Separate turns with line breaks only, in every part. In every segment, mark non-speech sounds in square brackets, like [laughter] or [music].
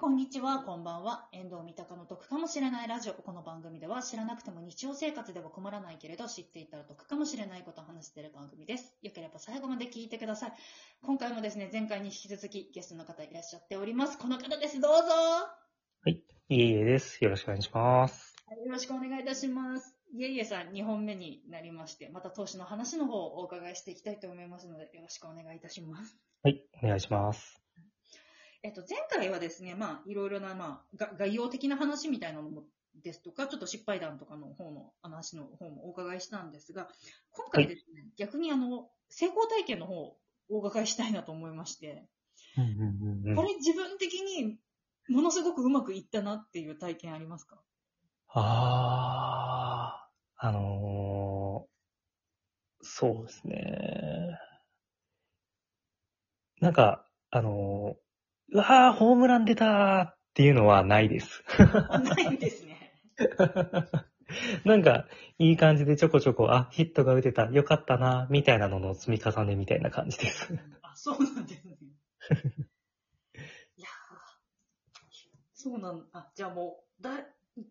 こんにちは、こんばんは。遠藤三鷹の得かもしれないラジオ。この番組では知らなくても日常生活では困らないけれど、知っていたら得かもしれないことを話している番組です。よければ最後まで聞いてください。今回もですね、前回に引き続きゲストの方いらっしゃっております。この方です。どうぞ。
はい。いえいえです。よろしくお願いします。
はいよろしくお願いいたします。いえいえさん、2本目になりまして、また投資の話の方をお伺いしていきたいと思いますので、よろしくお願いいたします。
はい。お願いします。
えっと、前回はですね、まあ、いろいろな、まあ、が概要的な話みたいなのもですとか、ちょっと失敗談とかの方の話の方もお伺いしたんですが、今回ですね、逆にあの、成功体験の方をお伺いしたいなと思いまして、
うんうんうんうん。
これ自分的にものすごくうまくいったなっていう体験ありますか？
あー、あのー、そうですね。なんか、あのー、うわー、ホームラン出たーっていうのはないです。
あないんですね。
なんか、いい感じでちょこちょこ、あ、ヒットが打てた、よかったな、みたいなのの積み重ねみたいな感じです。
あ、そうなんですね。いやーそうなんあ、じゃあもう、だ、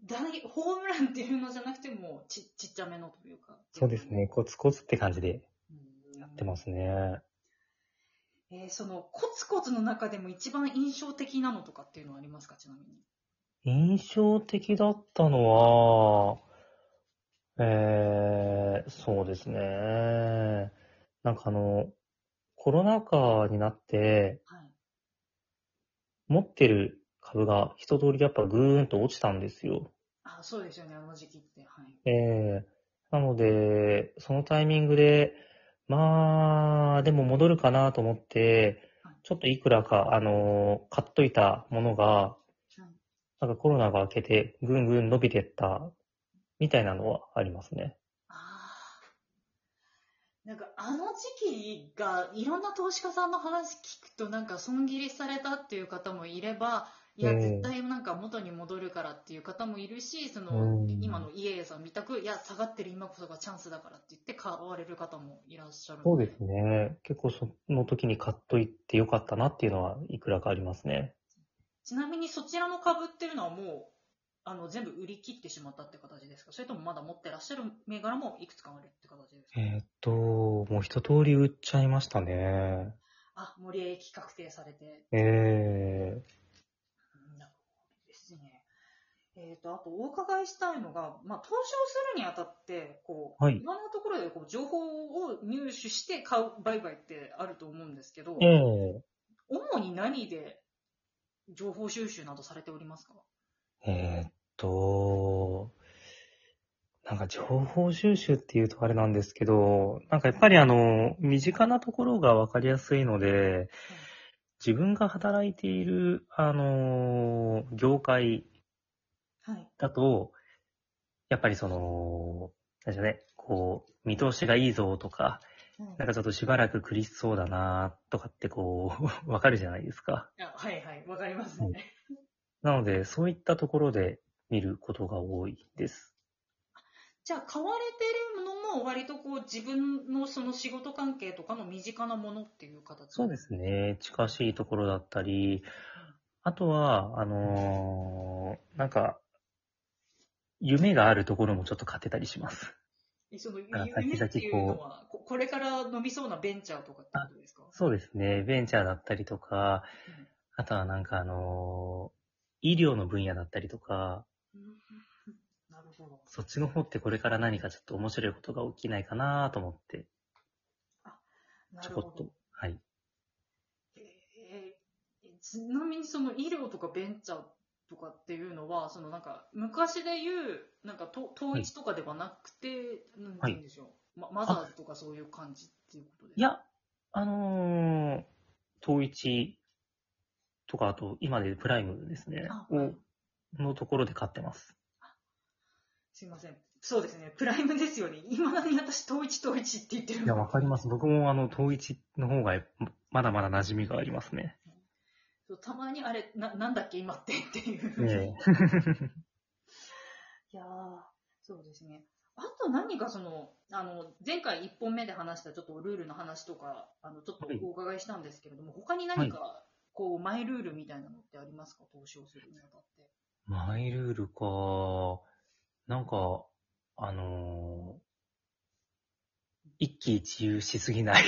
大、ホームランっていうのじゃなくても、ち、ちっちゃめのというか。
そうですね、コツコツって感じで
うん。
やってますね。
えーその、コツコツの中でも一番印象的なのとかっていうのはありますか？ちなみに。
印象的だったのは、えー、そうですね。なんかあの、コロナ禍になって、
はい。
持ってる株が一通りやっぱぐーんと落ちたんですよ。
あ、そうですよね、あの時期って。はい。
えー、なので、そのタイミングで、まあ、でも戻るかなと思って、ちょっといくらか、あの、買っといたものが、なんかコロナが明けてぐんぐん伸びてった、みたいなのはありますね。
ああ。なんか、あの時期が、いろんな投資家さんの話聞くと、なんか、損切りされたっていう方もいれば、いや、
ええ
絶対なんか元に戻るからっていう方もいるし、その、
うん
今の家さんみたく、いや、下がってる今こそがチャンスだからって言って買われる方もいらっしゃる。
そうですね。結構その時に買っといてよかったなっていうのはいくらかありますね。
ちなみにそちらの株っていうのはもう、あの、全部売り切ってしまったって形ですか？それともまだ持ってらっしゃる銘柄もいくつかあるって形ですか、
えーっと、もう一通り売っちゃいましたね。
あ、森利益確定されて。
ええ
なるほどですね。えっ、と、あとお伺いしたいのが、まあ、投資をするにあたって、こう、
はい。
いろんなところでこう情報を入手して買う売買ってあると思うんですけど、
ええ。
主に何で情報収集などされておりますか？
えーっと、なんか情報収集っていうとあれなんですけど、なんかやっぱりあの、身近なところがわかりやすいので、自分が働いている、あの、業界
はい。
だと、やっぱりその、なんでしょうね、こう、見通しがいいぞとか、なんかちょっとしばらく苦しそうだなとかってこう、[laughs] わかるじゃないですか。
あはいはい、わかりますね。
なので、そういったところで見ることが多いです。
じゃあ、買われても割とこう自分のその仕事関係とかの身近なものっていう形？
そうですね。近しいところだったり、あとは、あのーなんか、夢があるところもちょっと買ってたりします。
えその
あ
夢っていうのはこ、これから伸びそうなベンチャーとかってことですか？
そうですね。ベンチャーだったりとか、あとはなんかあのー医療の分野だったりとか、
うん。
そっちの方ってこれから何かちょっと面白いことが起きないかなと思って、
な
ちょこっと。
るほど。、
はい。
えーちなみにその医療とかベンチャーとかっていうのは、そのなんか昔で言う、なんかと統一とかではなくて、なんて言うんでしょう、まマザーズとかそういう感じっていうことですか？
いや、あのー、統一とか、あと、今でプライムですね。
あ、はい
を、のところで買ってます。
すいません。そうですね。プライムですよね。今だに私、統一統一って言ってる
いや、わかります。僕もあの、統一の方が、まだまだ馴染みがありますね。
そうたまにあれ、な、なんだっけ今ってっていう [laughs] いやー、そうですね。あと何かその、あの、前回1本目で話したちょっとルールの話とか、あの、ちょっとお伺いしたんですけれども、他に何か、こう、マイルールみたいなのってありますか？投資をするにあたって。
マイルールか。なんか、あのー一喜一憂しすぎない？[laughs]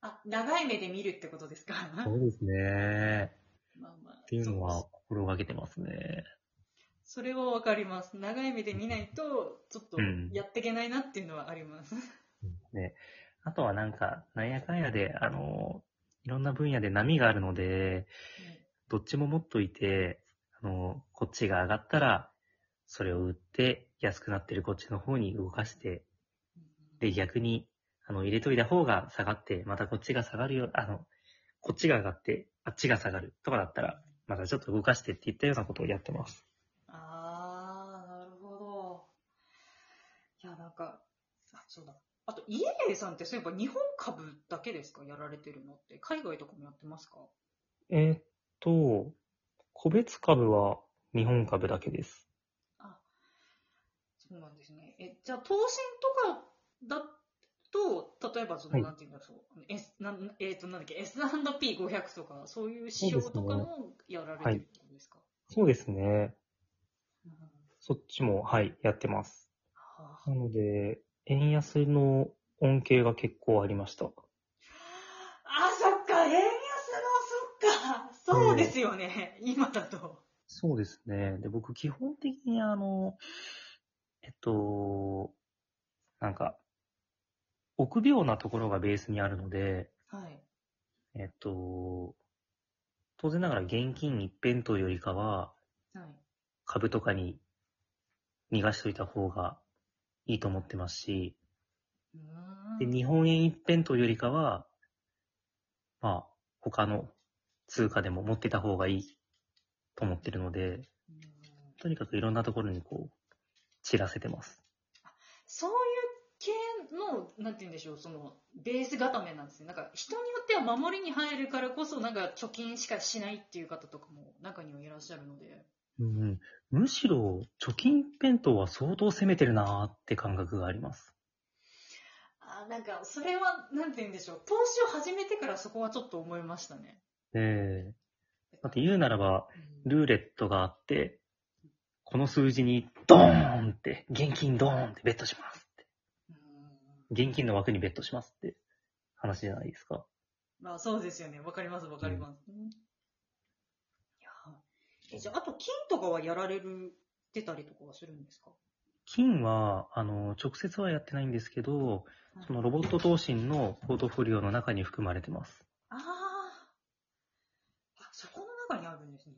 あ、長い目で見るってことですか？
そうですね。
まあまあ。
っていうのは心がけてますね。
それはわかります。長い目で見ないと、ちょっと
うん
やっていけないなっていうのはあります。
ね。あとはなんか、なんやかんやで、あのーいろんな分野で波があるので、どっちも持っといて、あの、こっちが上がったら、それを売って、安くなってるこっちの方に動かして、で、逆に、あの、入れといた方が下がって、またこっちが下がるよ、あの、こっちが上がって、あっちが下がるとかだったら、またちょっと動かしてっていったようなことをやってます。
あー、なるほど。いや、なんか、あ、そうだ。あと、家栄さんってそういえば日本株だけですか？やられてるのって。海外とかもやってますか？
えーっと、個別株は日本株だけです。
あ、そうなんですね。え、じゃあ、投信とかだと、例えばその、
はい
なんていうんだろう、S、なんえっ、と、なんだっけ、S&P500 とか、そういう指標とかもやられてるってことですか？
そうですね。
うん
そっちも、はい、やってます。
はあ
なので、円安の恩恵が結構ありました。
あ、そっか、円安の、そっか、そうですよね、今だと。
そうですね。で、僕、基本的にあの、えっと、なんか、臆病なところがベースにあるので、
はい。
えっと、当然ながら現金一辺倒よりかは、
はい。
株とかに逃がしといた方がいいと思ってますし、
うーん
で、日本円一辺倒よりかは、まあ、他の通貨でも持ってた方がいいと思ってるので、
うん
とにかくいろんなところにこう、散らせてます。
そういう系の、なんて言うんでしょう、その、ベース固めなんですね。なんか、人によっては守りに入るからこそ、なんか、貯金しかしないっていう方とかも中にはいらっしゃるので。
うん、むしろ、貯金弁当は相当攻めてるなーって感覚があります。
あーなんか、それは、なんて言うんでしょう、投資を始めてからそこはちょっと思いましたね。
ええだって言うならば、
うん
ルーレットがあって、この数字にドーンって、現金ドーンってベットしますって。
うん
現金の枠にベットしますって話じゃないですか。
まあ、そうですよね。わかります、わかります。いやーえじゃあ、あと、金とかはやられる、出たりとかはするんですか？
金は、あの、直接はやってないんですけど、そのロボット投信のポートフォリオの中に含まれてます。
ああ。あ、そこの中にあるんですね。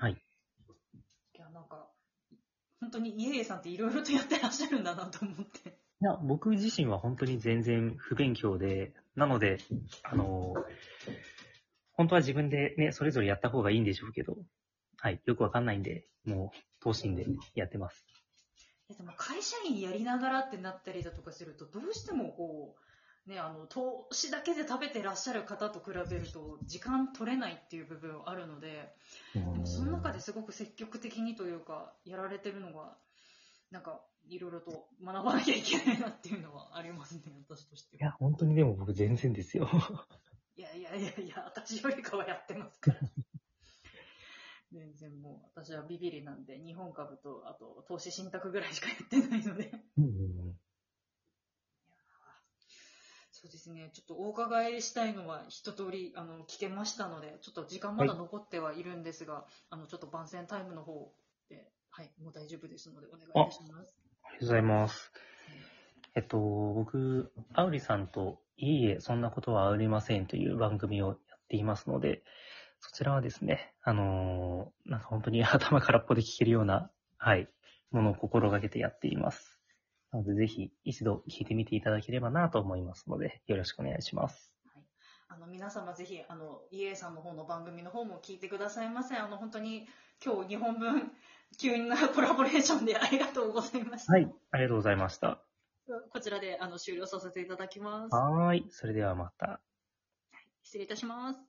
はい。
いや、なんか、本当に家栄さんっていろいろとやってらっしゃるんだなと思って。
いや、僕自身は本当に全然不勉強で、なので、あの、本当は自分でね、それぞれやった方がいいんでしょうけど、はい、よくわかんないんで、もう、投信でやってます。
いやでも会社員やりながらってなったりだとかすると、どうしてもこう、ね、あの、投資だけで食べてらっしゃる方と比べると、時間取れないっていう部分はあるので、でもその中ですごく積極的にというか、やられてるのが、なんか、いろいろと学ばなきゃいけないなっていうのはありますね、私としては。
いや、本当にでも僕全然ですよ。
いやいやいやいや、私よりかはやってますから。全然もう、私はビビリなんで、日本株と、あと、投資信託ぐらいしかやってないので。
うんうんうん
そうですね、ちょっとお伺いしたいのは一通りあの聞けましたので、ちょっと時間まだ残ってはいるんですが、あのちょっと番宣タイムの方で、はい、もう大丈夫ですのでお願いいたします。
ありがとうございます。えっと、僕、アウリさんと、いいえ、そんなことはありませんという番組をやっていますので、そちらはですね、あのーなんか本当に頭空っぽで聞けるような、はい、ものを心がけてやっています。なので、ぜひ一度聞いてみていただければなと思いますので、よろしくお願いします。
あの皆様ぜひ、あの、イエさんの方の番組の方も聞いてくださいませ。あの、本当に今日2本分、[laughs] 急なコラボレーションでありがとうございました。
はい、ありがとうございました。
こちらであの終了させていただきます。
はーい、それではまた。
失礼いたします。